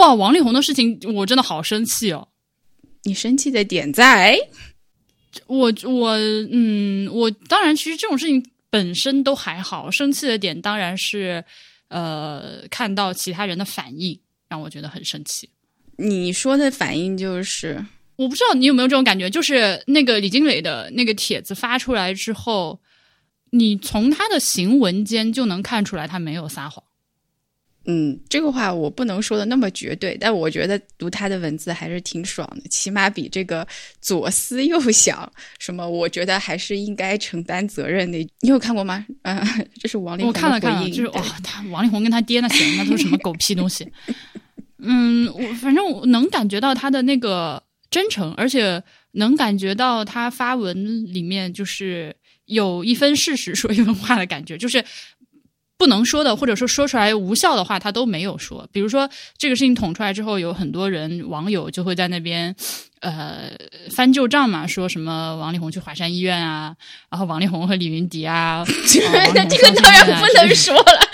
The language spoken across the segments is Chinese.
哇，王力宏的事情我真的好生气哦。你生气的点在？我我嗯，我当然，其实这种事情本身都还好，生气的点当然是呃，看到其他人的反应让我觉得很生气。你说的反应就是，我不知道你有没有这种感觉，就是那个李金磊的那个帖子发出来之后，你从他的行文间就能看出来他没有撒谎。嗯，这个话我不能说的那么绝对，但我觉得读他的文字还是挺爽的，起码比这个左思右想什么，我觉得还是应该承担责任的。你有看过吗？啊、这是王力宏我看了看了，就是对哇，他王力宏跟他爹那写的那都是什么狗屁东西。嗯，我反正我能感觉到他的那个真诚，而且能感觉到他发文里面就是有一分事实说一分话的感觉，就是不能说的，或者说说出来无效的话，他都没有说。比如说这个事情捅出来之后，有很多人网友就会在那边呃翻旧账嘛，说什么王力宏去华山医院啊，然后王力宏和李云迪啊，那这个当然不能说了。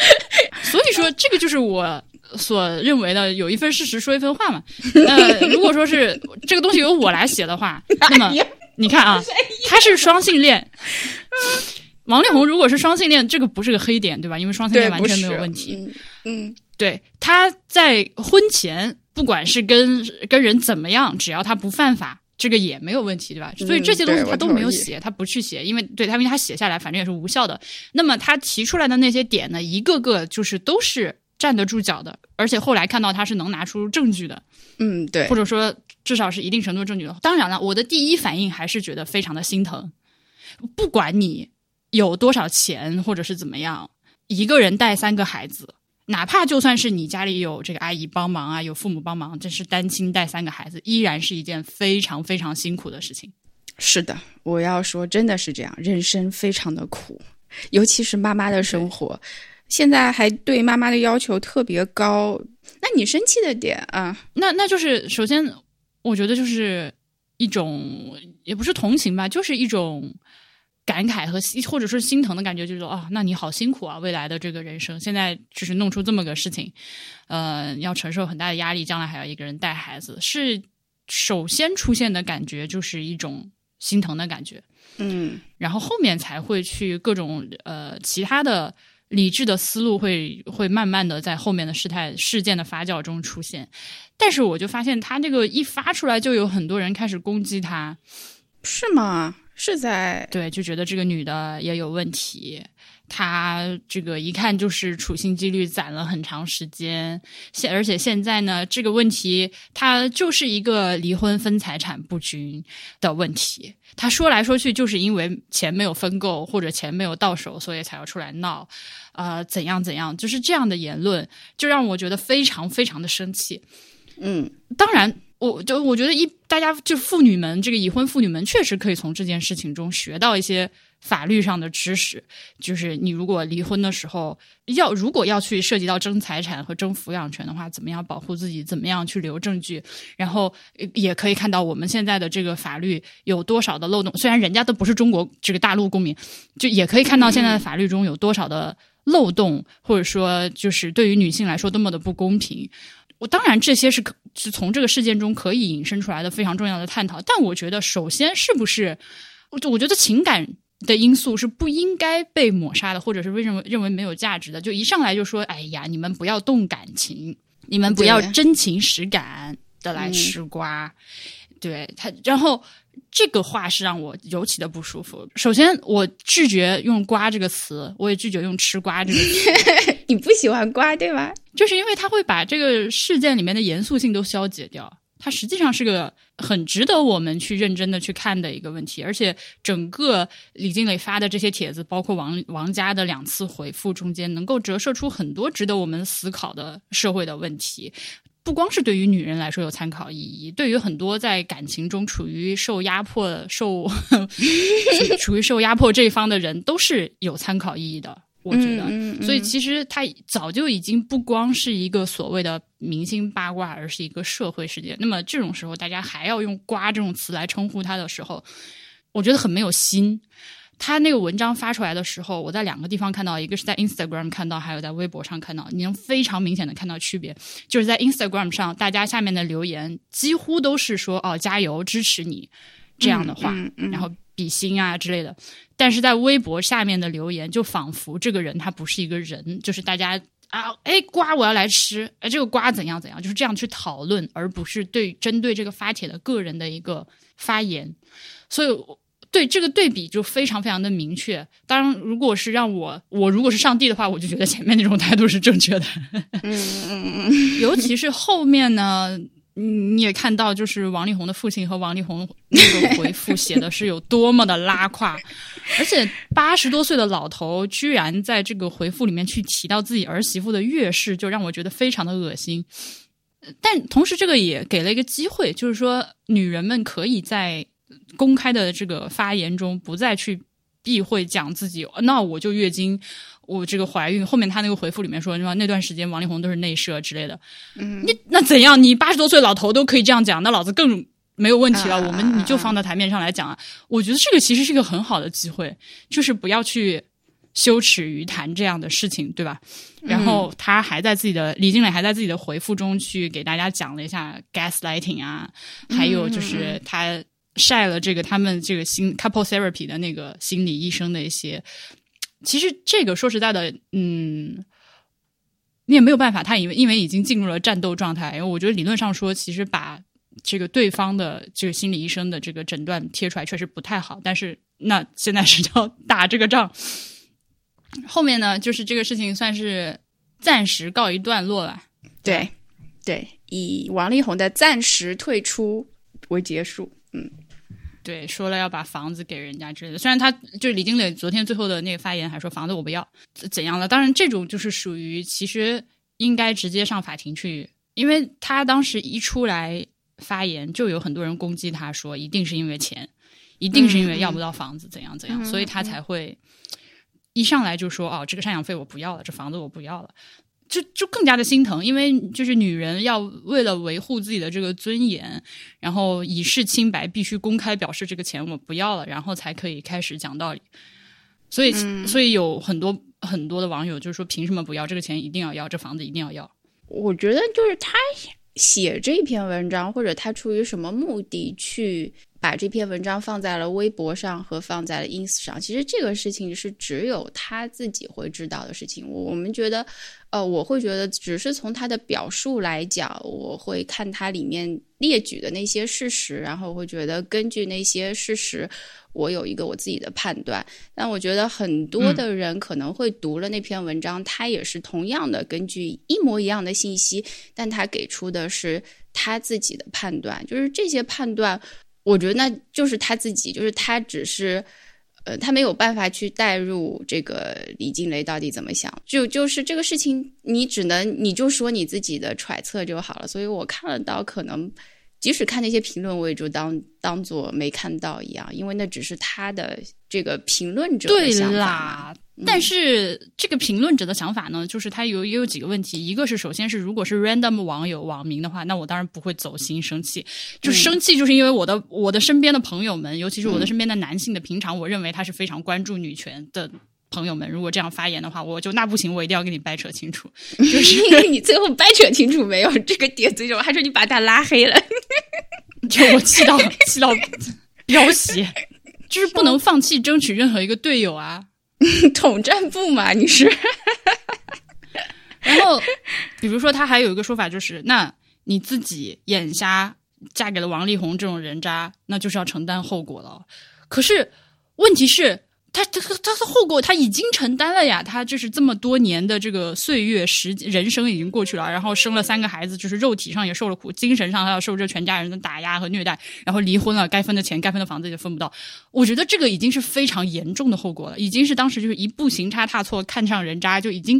所以说，这个就是我所认为的有一份事实说一份话嘛。那如果说是这个东西由我来写的话，那么 你看啊，他是双性恋。王力宏如果是双性恋，这个不是个黑点，对吧？因为双性，恋完全没有问题。嗯嗯，对，他在婚前不管是跟跟人怎么样，只要他不犯法，这个也没有问题，对吧？所以这些东西他都没有写，他不去写，因为对他因为他写下来，反正也是无效的。那么他提出来的那些点呢，一个个就是都是站得住脚的，而且后来看到他是能拿出证据的，嗯，对或，者说至少是一定程度的证据的。当然了，我的第一反应还是觉得非常的心疼，不管你有多少钱或者是怎么样，一个人带三个孩子。哪怕就算是你家里有这个阿姨帮忙啊，有父母帮忙，这是单亲带三个孩子，依然是一件非常非常辛苦的事情。是的，我要说真的是这样，人生非常的苦，尤其是妈妈的生活，现在还对妈妈的要求特别高。那你生气的点啊？那那就是首先，我觉得就是一种也不是同情吧，就是一种感慨和心或者是心疼的感觉，就是说啊，那你好辛苦啊，未来的这个人生，现在就是弄出这么个事情，呃，要承受很大的压力，将来还要一个人带孩子，是首先出现的感觉就是一种心疼的感觉。嗯。然后后面才会去各种呃其他的理智的思路会会慢慢的在后面的事态事件的发酵中出现，但是我就发现他这个一发出来，就有很多人开始攻击他，是吗？是在对，就觉得这个女的也有问题。她这个一看就是处心积虑攒了很长时间，现而且现在呢，这个问题它就是一个离婚分财产不均的问题。她说来说去就是因为钱没有分够或者钱没有到手，所以才要出来闹，呃，怎样怎样，就是这样的言论，就让我觉得非常非常的生气。嗯当然，我就我觉得一大家就妇女们，这个已婚妇女们确实可以从这件事情中学到一些法律上的知识。就是你如果离婚的时候，要如果要去涉及到争财产和争抚养权的话，怎么样保护自己，怎么样去留证据，然后也可以看到我们现在的这个法律有多少的漏洞。虽然人家都不是中国这个大陆公民，就也可以看到现在的法律中有多少的漏洞，或者说就是对于女性来说多么的不公平。我当然这些是可是从这个事件中可以引申出来的非常重要的探讨，但我觉得首先是不是，我我觉得情感的因素是不应该被抹杀的，或者是被认为认为没有价值的，就一上来就说，哎呀，你们不要动感情，你们不要真情实感的来吃瓜，对他，然后。这个话是让我尤其的不舒服。首先，我拒绝用“瓜”这个词，我也拒绝用“吃瓜”这个词。你不喜欢瓜对吧？就是因为他会把这个事件里面的严肃性都消解掉。它实际上是个很值得我们去认真的去看的一个问题，而且整个李金磊发的这些帖子，包括王王家的两次回复中间，能够折射出很多值得我们思考的社会的问题。不光是对于女人来说有参考意义，对于很多在感情中处于受压迫、受处于受压迫这一方的人，都是有参考意义的。我觉得，所以其实它早就已经不光是一个所谓的明星八卦，而是一个社会事件。那么这种时候，大家还要用“瓜”这种词来称呼它的时候，我觉得很没有心。他那个文章发出来的时候，我在两个地方看到，一个是在 Instagram 看到，还有在微博上看到，你能非常明显的看到区别。就是在 Instagram 上，大家下面的留言几乎都是说“哦，加油，支持你”这样的话，然后比心啊之类的。但是在微博下面的留言，就仿佛这个人他不是一个人，就是大家啊，哎，瓜我要来吃，哎，这个瓜怎样怎样，就是这样去讨论，而不是对针对这个发帖的个人的一个发言。所以。对这个对比就非常非常的明确。当然，如果是让我，我如果是上帝的话，我就觉得前面那种态度是正确的。嗯嗯嗯。尤其是后面呢，你也看到，就是王力宏的父亲和王力宏那个回复写的是有多么的拉胯，而且八十多岁的老头居然在这个回复里面去提到自己儿媳妇的月事，就让我觉得非常的恶心。但同时，这个也给了一个机会，就是说女人们可以在。公开的这个发言中，不再去避讳讲自己，那我就月经，我这个怀孕。后面他那个回复里面说，是吧？那段时间王力宏都是内射之类的。嗯，你那怎样？你八十多岁老头都可以这样讲，那老子更没有问题了。我们你就放到台面上来讲啊。我觉得这个其实是一个很好的机会，就是不要去羞耻于谈这样的事情，对吧？然后他还在自己的李金磊还在自己的回复中去给大家讲了一下 gaslighting 啊，还有就是他。晒了这个他们这个心 couple therapy 的那个心理医生的一些，其实这个说实在的，嗯，你也没有办法，他因为因为已经进入了战斗状态，因为我觉得理论上说，其实把这个对方的这个心理医生的这个诊断贴出来确实不太好，但是那现在是要 打这个仗，后面呢，就是这个事情算是暂时告一段落了，对对，以王力宏的暂时退出为结束，嗯。对，说了要把房子给人家之类的。虽然他就是李金磊昨天最后的那个发言还说房子我不要，怎样了？当然这种就是属于其实应该直接上法庭去，因为他当时一出来发言，就有很多人攻击他说一定是因为钱，一定是因为要不到房子怎样怎样，所以他才会一上来就说哦这个赡养费我不要了，这房子我不要了。就就更加的心疼，因为就是女人要为了维护自己的这个尊严，然后以示清白，必须公开表示这个钱我不要了，然后才可以开始讲道理。所以，所以有很多很多的网友就是说，凭什么不要这个钱？一定要要这房子，一定要要。我觉得就是他写这篇文章，或者他出于什么目的去。把这篇文章放在了微博上和放在了 ins 上，其实这个事情是只有他自己会知道的事情。我们觉得，呃，我会觉得只是从他的表述来讲，我会看他里面列举的那些事实，然后会觉得根据那些事实，我有一个我自己的判断。但我觉得很多的人可能会读了那篇文章，他也是同样的根据一模一样的信息，但他给出的是他自己的判断，就是这些判断。我觉得那就是他自己，就是他只是，呃，他没有办法去代入这个李静蕾到底怎么想，就就是这个事情，你只能你就说你自己的揣测就好了。所以我看得到，可能即使看那些评论，我也就当当做没看到一样，因为那只是他的这个评论者的想法。但是这个评论者的想法呢，就是他有也有几个问题。一个是，首先是如果是 random 网友网民的话，那我当然不会走心生气。就生气，就是因为我的我的身边的朋友们，尤其是我的身边的男性的，平常我认为他是非常关注女权的朋友们，如果这样发言的话，我就那不行，我一定要跟你掰扯清楚。就是因为你最后掰扯清楚没有这个点最重要，还说你把他拉黑了，就我气到气到飙血，就是不能放弃争取任何一个队友啊。统战部嘛，你是。然后，比如说，他还有一个说法，就是那你自己眼瞎嫁给了王力宏这种人渣，那就是要承担后果了。可是，问题是。他他他他的后果他已经承担了呀，他就是这么多年的这个岁月时人生已经过去了，然后生了三个孩子，就是肉体上也受了苦，精神上还要受这全家人的打压和虐待，然后离婚了，该分的钱、该分的房子也分不到。我觉得这个已经是非常严重的后果了，已经是当时就是一步行差踏错看上人渣，就已经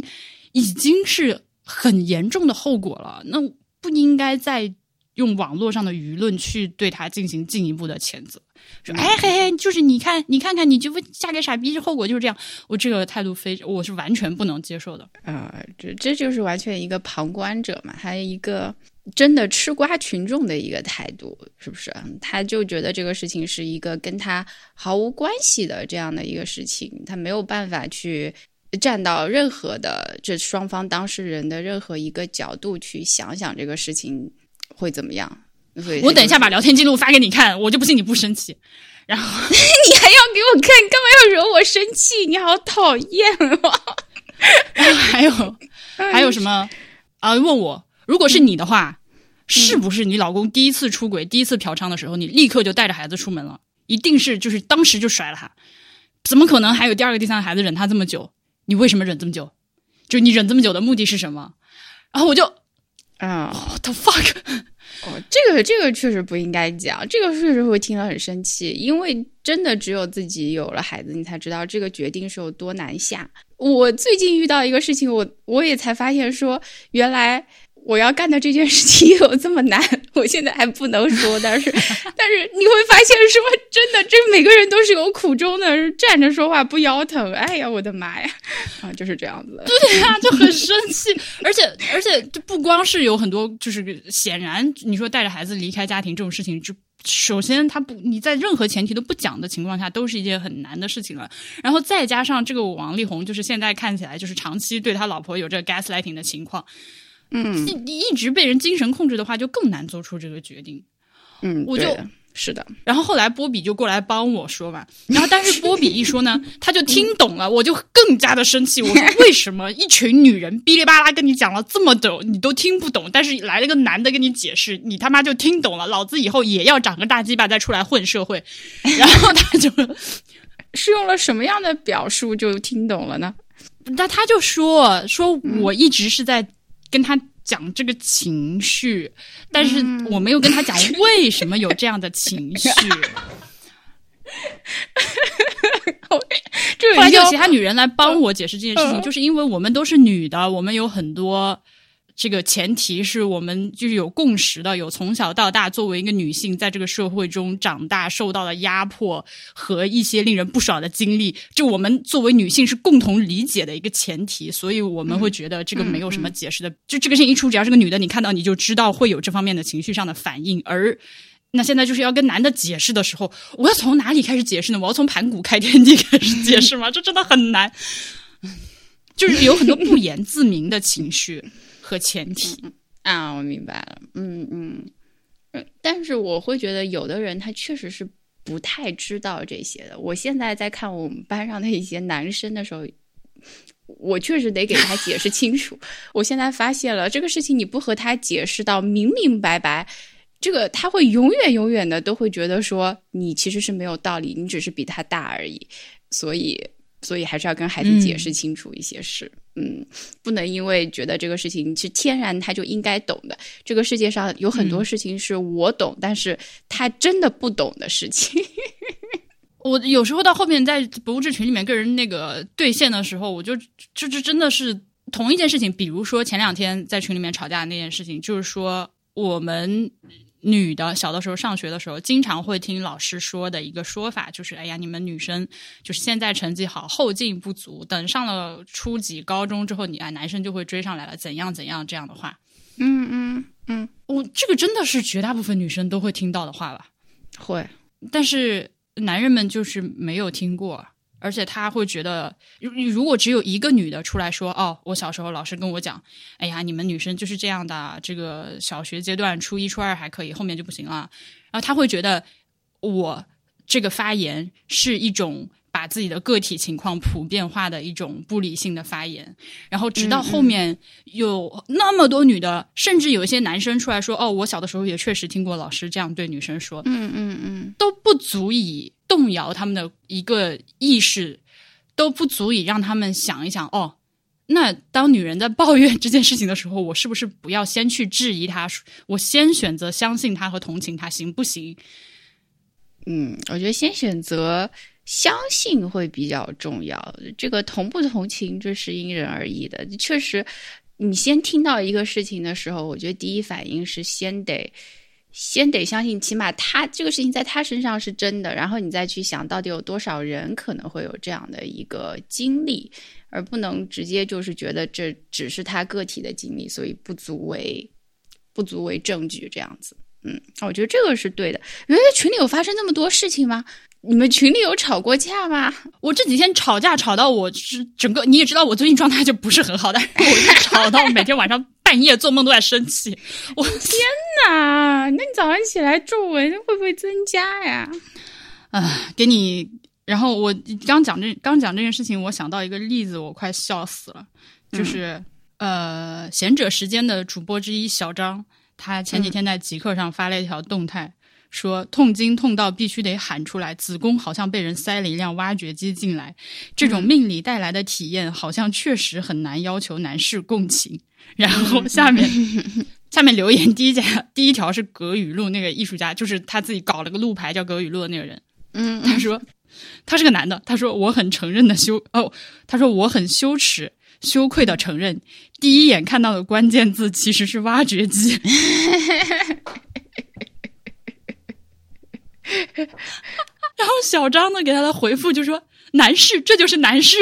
已经是很严重的后果了。那不应该再用网络上的舆论去对他进行进一步的谴责。说哎嘿嘿，就是你看，你看看，你就嫁给傻逼，后果就是这样。我这个态度非，我是完全不能接受的。啊，这这就是完全一个旁观者嘛，还有一个真的吃瓜群众的一个态度，是不是？他就觉得这个事情是一个跟他毫无关系的这样的一个事情，他没有办法去站到任何的这双方当事人的任何一个角度去想想这个事情会怎么样。我等一下把聊天记录发给你看，我就不信你不生气。然后 你还要给我看，干嘛要惹我生气？你好讨厌哦！还有 还有什么啊？问我，如果是你的话，是不是你老公第一次出轨、第一次嫖娼的时候，你立刻就带着孩子出门了？一定是就是当时就甩了他，怎么可能还有第二个、第三个孩子忍他这么久？你为什么忍这么久？就你忍这么久的目的是什么？然后我就啊，the fuck！哦，这个这个确实不应该讲，这个确实会听了很生气，因为真的只有自己有了孩子，你才知道这个决定是有多难下。我最近遇到一个事情，我我也才发现说，原来我要干的这件事情 有这么难。我现在还不能说，但是 但是你会发现说，真的，这每个人都是有苦衷的，站着说话不腰疼。哎呀，我的妈呀，啊，就是这样子。对呀，就很生气，而且而且就不光是有很多，就是显然你说带着孩子离开家庭这种事情就。首先，他不你在任何前提都不讲的情况下，都是一件很难的事情了。然后再加上这个王力宏，就是现在看起来就是长期对他老婆有这 gaslighting 的情况，嗯，一一直被人精神控制的话，就更难做出这个决定。嗯，我就。是的，然后后来波比就过来帮我说嘛，然后但是波比一说呢，他就听懂了，我就更加的生气。我说为什么一群女人哔哩吧啦跟你讲了这么久，你都听不懂，但是来了个男的跟你解释，你他妈就听懂了。老子以后也要长个大鸡巴再出来混社会。然后他就是用了什么样的表述就听懂了呢？那他就说说我一直是在跟他。讲这个情绪，但是我没有跟他讲为什么有这样的情绪。后来就其他女人来帮我解释这件事情，就是因为我们都是女的，我们有很多。这个前提是我们就是有共识的，有从小到大作为一个女性在这个社会中长大受到的压迫和一些令人不爽的经历，就我们作为女性是共同理解的一个前提，所以我们会觉得这个没有什么解释的。就这个事情一出，只要是个女的，你看到你就知道会有这方面的情绪上的反应。而那现在就是要跟男的解释的时候，我要从哪里开始解释呢？我要从盘古开天地 开始解释吗？这真的很难，就是有很多不言自明的情绪。和前提啊，我明白了，嗯嗯，但是我会觉得有的人他确实是不太知道这些的。我现在在看我们班上的一些男生的时候，我确实得给他解释清楚。我现在发现了这个事情，你不和他解释到明明白白，这个他会永远永远的都会觉得说你其实是没有道理，你只是比他大而已。所以。所以还是要跟孩子解释清楚一些事，嗯，不能因为觉得这个事情是天然他就应该懂的。这个世界上有很多事情是我懂，但是他真的不懂的事情。我有时候到后面在博物志群里面跟人那个对线的时候，我就这这真的是同一件事情。比如说前两天在群里面吵架的那件事情，就是说我们。女的小的时候上学的时候，经常会听老师说的一个说法，就是：“哎呀，你们女生就是现在成绩好，后劲不足，等上了初级高中之后，你啊男生就会追上来了，怎样怎样这样的话。”嗯嗯嗯，我这个真的是绝大部分女生都会听到的话吧？会，但是男人们就是没有听过。而且他会觉得，如如果只有一个女的出来说：“哦，我小时候老师跟我讲，哎呀，你们女生就是这样的，这个小学阶段初一初二还可以，后面就不行了。”然后他会觉得我这个发言是一种把自己的个体情况普遍化的一种不理性的发言。然后直到后面有那么多女的，甚至有一些男生出来说：“哦，我小的时候也确实听过老师这样对女生说。”嗯嗯嗯，都不足以。动摇他们的一个意识，都不足以让他们想一想哦。那当女人在抱怨这件事情的时候，我是不是不要先去质疑她？我先选择相信她和同情她，行不行？嗯，我觉得先选择相信会比较重要。这个同不同情，这是因人而异的。确实，你先听到一个事情的时候，我觉得第一反应是先得。先得相信，起码他这个事情在他身上是真的，然后你再去想到底有多少人可能会有这样的一个经历，而不能直接就是觉得这只是他个体的经历，所以不足为不足为证据这样子。嗯，我觉得这个是对的。原来群里有发生那么多事情吗？你们群里有吵过架吗？我这几天吵架吵到我是整个，你也知道我最近状态就不是很好，但是我吵到每天晚上半夜做梦都在生气。我天哪！那你早上起来皱纹会不会增加呀？啊，给你。然后我刚讲这刚讲这件事情，我想到一个例子，我快笑死了。就是呃，贤者时间的主播之一小张，他前几天在极客上发了一条动态。说痛经痛到必须得喊出来，子宫好像被人塞了一辆挖掘机进来，这种命理带来的体验好像确实很难要求男士共情。然后下面 下面留言第一家第一条是葛雨露那个艺术家，就是他自己搞了个路牌叫葛雨露的那个人。嗯，他说他是个男的，他说我很承认的羞哦，他说我很羞耻羞愧的承认，第一眼看到的关键字其实是挖掘机。然后小张呢给他的回复就说：“男士，这就是男士，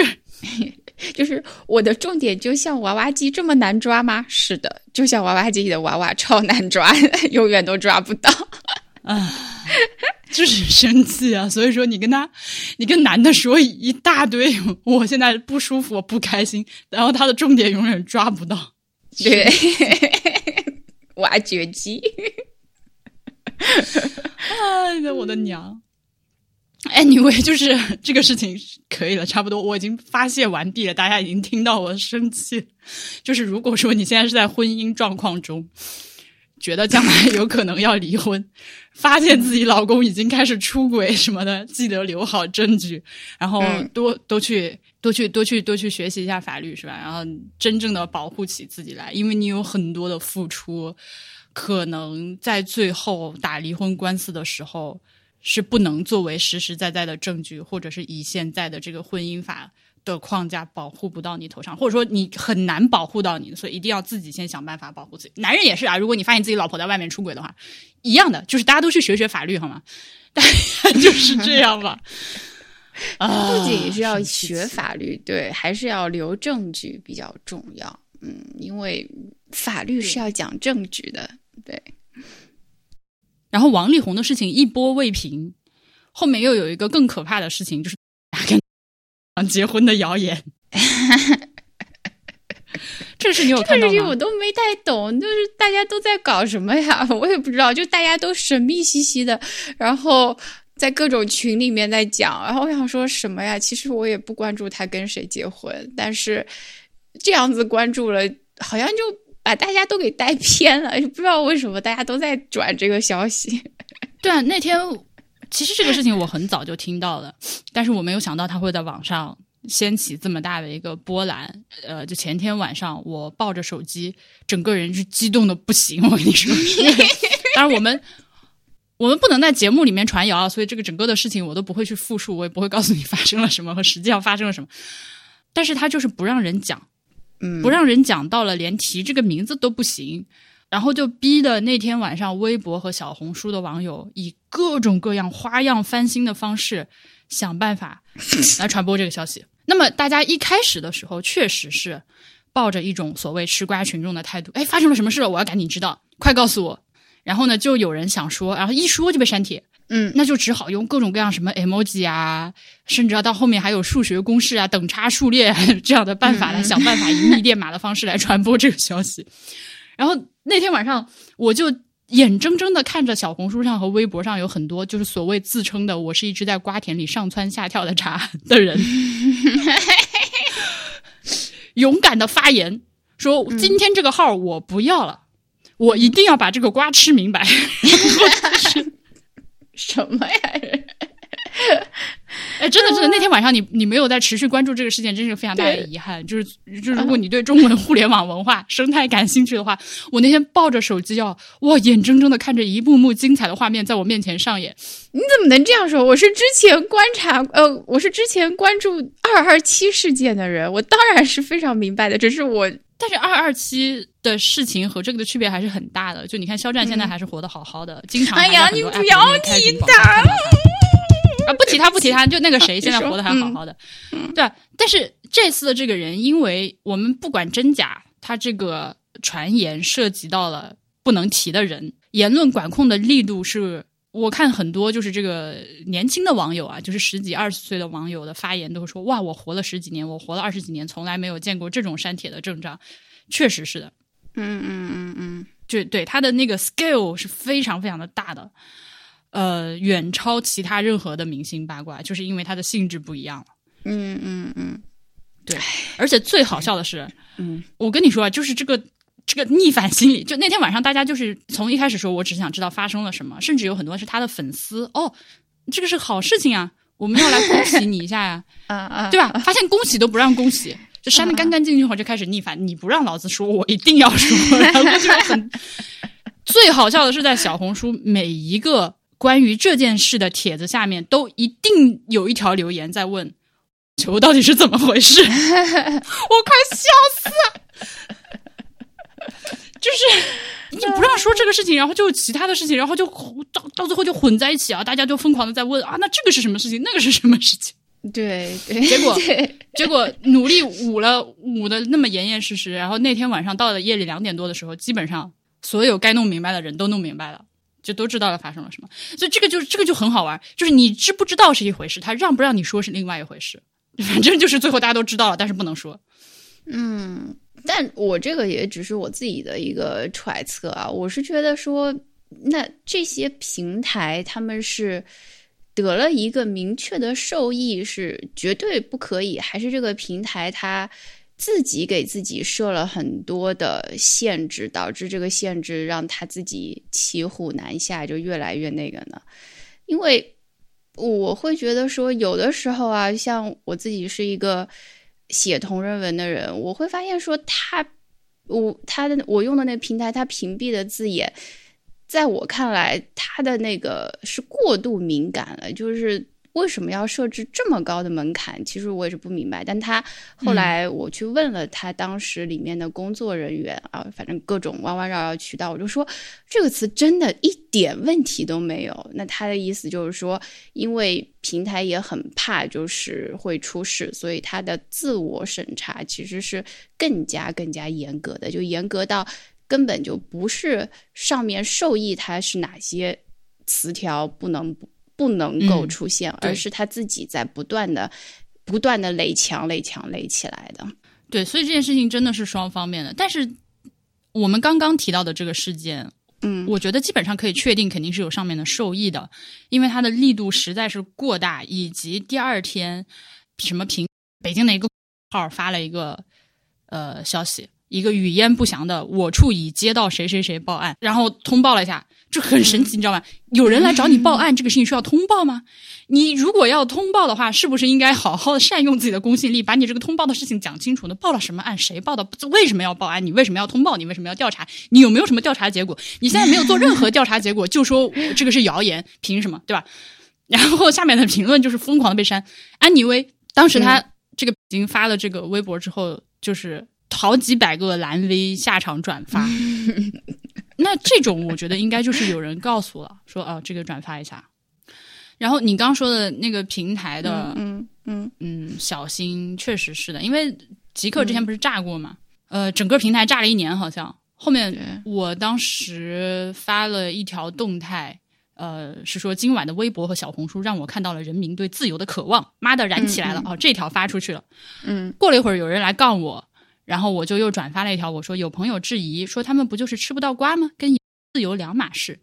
就是我的重点就像娃娃机这么难抓吗？是的，就像娃娃机里的娃娃超难抓，永远都抓不到啊，就是生气啊！所以说你跟他，你跟男的说一大堆，我现在不舒服，我不开心，然后他的重点永远抓不到，对，挖掘机。”哎，我的娘！Anyway，就是这个事情可以了，差不多，我已经发泄完毕了。大家已经听到我生气。就是如果说你现在是在婚姻状况中，觉得将来有可能要离婚，发现自己老公已经开始出轨什么的，记得留好证据，然后多多去多去多去多去学习一下法律，是吧？然后真正的保护起自己来，因为你有很多的付出。可能在最后打离婚官司的时候，是不能作为实实在在的证据，或者是以现在的这个婚姻法的框架保护不到你头上，或者说你很难保护到你，所以一定要自己先想办法保护自己。男人也是啊，如果你发现自己老婆在外面出轨的话，一样的，就是大家都去学学法律好吗？大家就是这样吧。啊不仅是要学法律，对，还是要留证据比较重要。嗯，因为法律是要讲证据的。对，然后王力宏的事情一波未平，后面又有一个更可怕的事情，就是跟结婚的谣言。这事你有看到吗？我都没太懂，就是大家都在搞什么呀？我也不知道，就大家都神秘兮兮的，然后在各种群里面在讲。然后我想说什么呀？其实我也不关注他跟谁结婚，但是这样子关注了，好像就。把大家都给带偏了，不知道为什么大家都在转这个消息。对啊，那天其实这个事情我很早就听到了，但是我没有想到它会在网上掀起这么大的一个波澜。呃，就前天晚上我抱着手机，整个人是激动的不行。我跟你说，当然我们我们不能在节目里面传谣，所以这个整个的事情我都不会去复述，我也不会告诉你发生了什么和实际上发生了什么。但是他就是不让人讲。不让人讲到了，连提这个名字都不行，然后就逼的那天晚上，微博和小红书的网友以各种各样花样翻新的方式想办法 来传播这个消息。那么大家一开始的时候确实是抱着一种所谓吃瓜群众的态度，哎，发生了什么事了？我要赶紧知道，快告诉我。然后呢，就有人想说，然后一说就被删帖。嗯，那就只好用各种各样什么 emoji 啊，甚至到后面还有数学公式啊、等差数列 这样的办法来想办法以密电码的方式来传播这个消息。然后那天晚上，我就眼睁睁的看着小红书上和微博上有很多就是所谓自称的“我是一只在瓜田里上蹿下跳的茶”的人，勇敢的发言说：“今天这个号我不要了，我一定要把这个瓜吃明白。”什么呀？哎，真的，真的，那天晚上你你没有在持续关注这个事件，真是非常大的遗憾。就是，就如果你对中国的互联网文化生态感兴趣的话，我那天抱着手机要哇，眼睁睁的看着一幕幕精彩的画面在我面前上演。你怎么能这样说？我是之前观察，呃，我是之前关注二二七事件的人，我当然是非常明白的。只是我。但是二二七的事情和这个的区别还是很大的。就你看，肖战现在还是活得好好的，经常。哎呀，你不要提他啊！不提他，不提他，就那个谁，现在活得还好好的。对，但是这次的这个人，因为我们不管真假，他这个传言涉及到了不能提的人。言论管控的力度是，我看很多就是这个年轻的网友啊，就是十几二十岁的网友的发言，都会说：“哇，我活了十几年，我活了二十几年，从来没有见过这种删帖的阵仗。”确实是的，嗯嗯嗯嗯，就对他的那个 scale 是非常非常的大的，呃，远超其他任何的明星八卦，就是因为它的性质不一样了。嗯嗯嗯，对，而且最好笑的是，嗯，我跟你说啊，就是这个这个逆反心理，就那天晚上大家就是从一开始说我只想知道发生了什么，甚至有很多是他的粉丝哦，这个是好事情啊，我们要来恭喜你一下呀，啊啊，对吧？发现恭喜都不让恭喜，就删的干干净净后就开始逆反，你不让老子说，我一定要说，然后就很最好笑的是在小红书每一个关于这件事的帖子下面，都一定有一条留言在问。球到底是怎么回事？我快笑死了！就是你不让说这个事情，然后就其他的事情，然后就到到最后就混在一起啊！大家就疯狂的在问啊，那这个是什么事情？那个是什么事情？对对，结果结果努力捂了捂的那么严严实实，然后那天晚上到了夜里两点多的时候，基本上所有该弄明白的人都弄明白了，就都知道了发生了什么。所以这个就是这个就很好玩，就是你知不知道是一回事，他让不让你说是另外一回事。反正就是最后大家都知道了，但是不能说。嗯，但我这个也只是我自己的一个揣测啊。我是觉得说，那这些平台他们是得了一个明确的受益，是绝对不可以，还是这个平台它自己给自己设了很多的限制，导致这个限制让他自己骑虎难下，就越来越那个呢？因为。我会觉得说，有的时候啊，像我自己是一个写同人文的人，我会发现说，他我他的我用的那个平台，他屏蔽的字眼，在我看来，他的那个是过度敏感了，就是。为什么要设置这么高的门槛？其实我也是不明白。但他后来我去问了他当时里面的工作人员啊，反正各种弯弯绕绕渠道，我就说这个词真的一点问题都没有。那他的意思就是说，因为平台也很怕就是会出事，所以他的自我审查其实是更加更加严格的，就严格到根本就不是上面授意他是哪些词条不能。不能够出现，而是他自己在不断的、不断的垒墙、垒墙、垒起来的。对，所以这件事情真的是双方面的。但是我们刚刚提到的这个事件，嗯，我觉得基本上可以确定，肯定是有上面的受益的，因为它的力度实在是过大，以及第二天什么平北京的一个号发了一个呃消息，一个语焉不详的“我处已接到谁谁谁报案”，然后通报了一下。就很神奇，你知道吗？有人来找你报案，这个事情需要通报吗？你如果要通报的话，是不是应该好好的善用自己的公信力，把你这个通报的事情讲清楚呢？报了什么案？谁报的？为什么要报案？你为什么要通报？你为什么要调查？你有没有什么调查结果？你现在没有做任何调查结果，就说这个是谣言，凭什么？对吧？然后下面的评论就是疯狂的被删。安妮薇当时他这个已经发了这个微博之后，就是好几百个蓝 V 下场转发。那这种我觉得应该就是有人告诉了，说啊，这个转发一下。然后你刚说的那个平台的，嗯嗯嗯，小心，确实是的，因为极客之前不是炸过嘛，呃，整个平台炸了一年，好像。后面我当时发了一条动态，呃，是说今晚的微博和小红书让我看到了人民对自由的渴望，妈的燃起来了哦，这条发出去了，嗯，过了一会儿有人来杠我。然后我就又转发了一条，我说有朋友质疑说他们不就是吃不到瓜吗？跟自由两码事。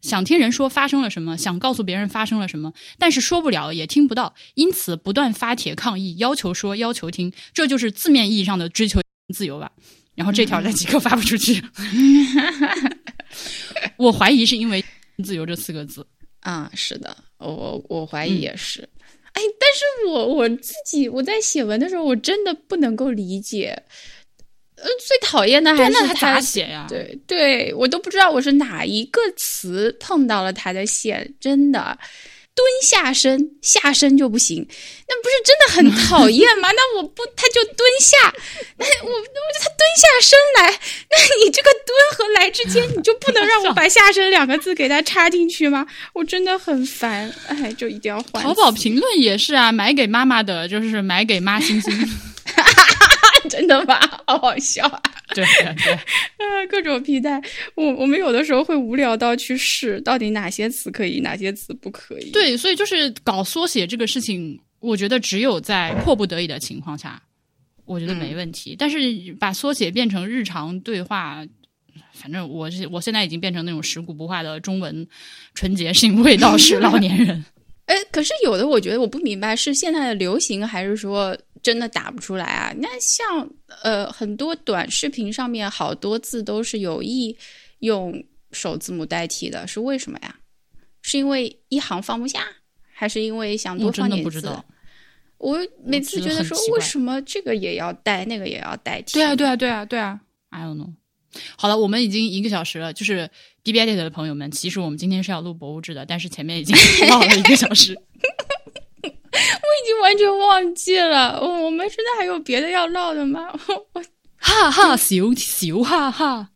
想听人说发生了什么，想告诉别人发生了什么，但是说不了也听不到，因此不断发帖抗议，要求说，要求听，这就是字面意义上的追求自由吧。然后这条在即刻发不出去，我怀疑是因为“自由”这四个字啊，是的，我我怀疑也是。哎，但是我我自己我在写文的时候，我真的不能够理解。呃，最讨厌的还是他咋写呀？对，对我都不知道我是哪一个词碰到了他的线，真的。蹲下身，下身就不行，那不是真的很讨厌吗？那我不，他就蹲下，那我，我他蹲下身来，那你这个蹲和来之间，你就不能让我 把下身两个字给他插进去吗？我真的很烦，哎，就一定要换。淘宝评论也是啊，买给妈妈的，就是买给妈星星。真的吗？好好笑啊！对对对，啊，各种皮带，我我们有的时候会无聊到去试，到底哪些词可以，哪些词不可以。对，所以就是搞缩写这个事情，我觉得只有在迫不得已的情况下，我觉得没问题。但是把缩写变成日常对话，反正我是我现在已经变成那种食古不化的中文纯洁性味道是老年人。哎，可是有的我觉得我不明白，是现在的流行，还是说真的打不出来啊？那像呃很多短视频上面好多字都是有意用首字母代替的，是为什么呀？是因为一行放不下，还是因为想多放点字？我每次觉得说，为什么这个也要代，那个也要代替？对啊，对啊，对啊，对啊！I don't know。好了，我们已经一个小时了。就是 B B Edit 的朋友们，其实我们今天是要录博物志的，但是前面已经 唠了一个小时，我我已经完全忘记了。我们现在还有别的要唠的吗？我哈哈，笑笑哈哈。